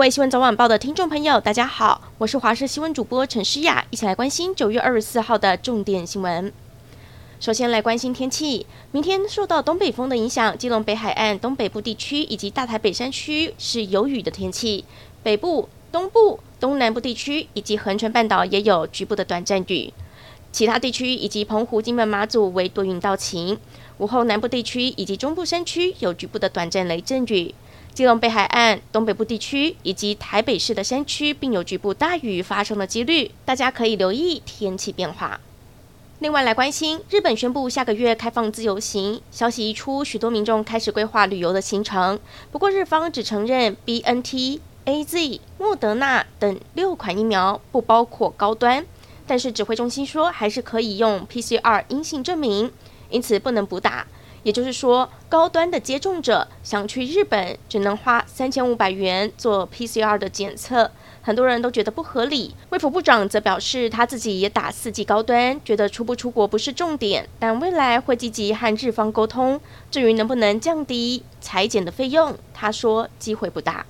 各位新闻早晚报的听众朋友，大家好，我是华视新闻主播陈诗雅，一起来关心九月二十四号的重点新闻。首先来关心天气，明天受到东北风的影响，基隆北海岸东北部地区以及大台北山区是有雨的天气，北部、东部、东南部地区以及恒春半岛也有局部的短暂雨，其他地区以及澎湖、金门、马祖为多云到晴。午后南部地区以及中部山区有局部的短暂雷阵雨，基隆北海岸东北部地区以及台北市的山区并有局部大雨发生的几率，大家可以留意天气变化。另外来关心，日本宣布下个月开放自由行，消息一出，许多民众开始规划旅游的行程。不过日方只承认 BNT、AZ、莫德纳等六款疫苗不包括高端，但是指挥中心说还是可以用 PCR 阴性证明，因此不能补打。也就是说，高端的接种者想去日本，只能花三千五百元做 PCR 的检测。很多人都觉得不合理。卫福部长则表示，他自己也打四季高端，觉得出不出国不是重点，但未来会积极和日方沟通。至于能不能降低裁剪的费用，他说机会不大。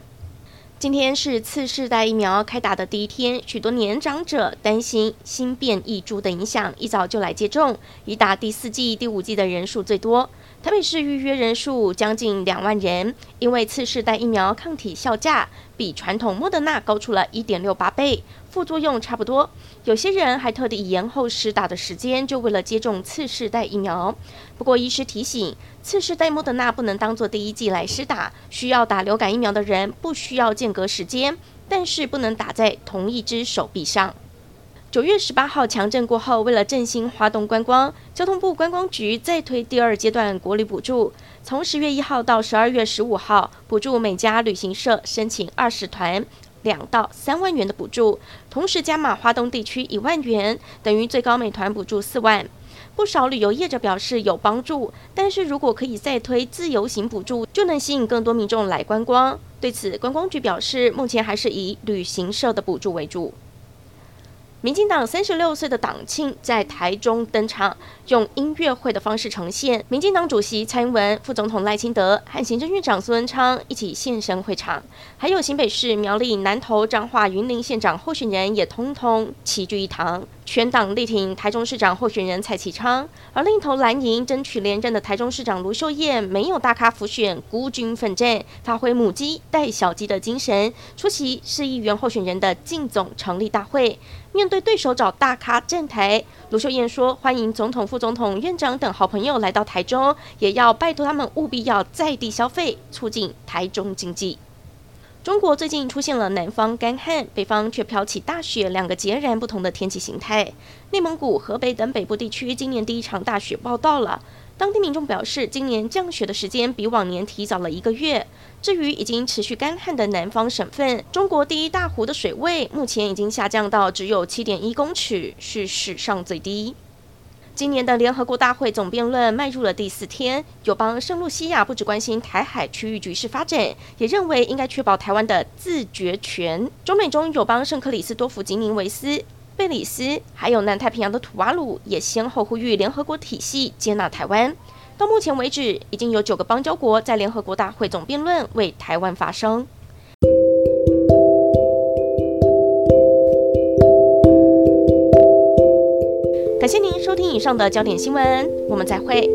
今天是次世代疫苗开打的第一天，许多年长者担心新变异株的影响，一早就来接种，已打第四剂、第五剂的人数最多。台北市预约人数将近两万人，因为次世代疫苗抗体效价比传统莫德纳高出了一点六八倍，副作用差不多。有些人还特地延后施打的时间，就为了接种次世代疫苗。不过医师提醒，次世代莫德纳不能当做第一剂来施打，需要打流感疫苗的人不需要间隔时间，但是不能打在同一只手臂上。九月十八号强震过后，为了振兴花东观光，交通部观光局再推第二阶段国旅补助，从十月一号到十二月十五号，补助每家旅行社申请二十团两到三万元的补助，同时加码花东地区一万元，等于最高美团补助四万。不少旅游业者表示有帮助，但是如果可以再推自由行补助，就能吸引更多民众来观光。对此，观光局表示，目前还是以旅行社的补助为主。民进党三十六岁的党庆在台中登场，用音乐会的方式呈现。民进党主席蔡英文、副总统赖清德和行政院长苏文昌一起现身会场，还有新北市苗栗南投彰化云林县长候选人也通通齐聚一堂。全党力挺台中市长候选人蔡启昌，而另一头蓝营争取连任的台中市长卢秀燕没有大咖辅选，孤军奋战，发挥母鸡带小鸡的精神，出席市议员候选人的竞总成立大会。面对对手找大咖站台，卢秀燕说：“欢迎总统、副总统、院长等好朋友来到台中，也要拜托他们务必要在地消费，促进台中经济。”中国最近出现了南方干旱，北方却飘起大雪，两个截然不同的天气形态。内蒙古、河北等北部地区今年第一场大雪报到了，当地民众表示，今年降雪的时间比往年提早了一个月。至于已经持续干旱的南方省份，中国第一大湖的水位目前已经下降到只有七点一公尺，是史上最低。今年的联合国大会总辩论迈入了第四天，友邦圣露西亚不只关心台海区域局势发展，也认为应该确保台湾的自决权。中美中友邦圣克里斯多夫吉宁维斯、贝里斯，还有南太平洋的土瓦鲁，也先后呼吁联合国体系接纳台湾。到目前为止，已经有九个邦交国在联合国大会总辩论为台湾发声。以上的焦点新闻，我们再会。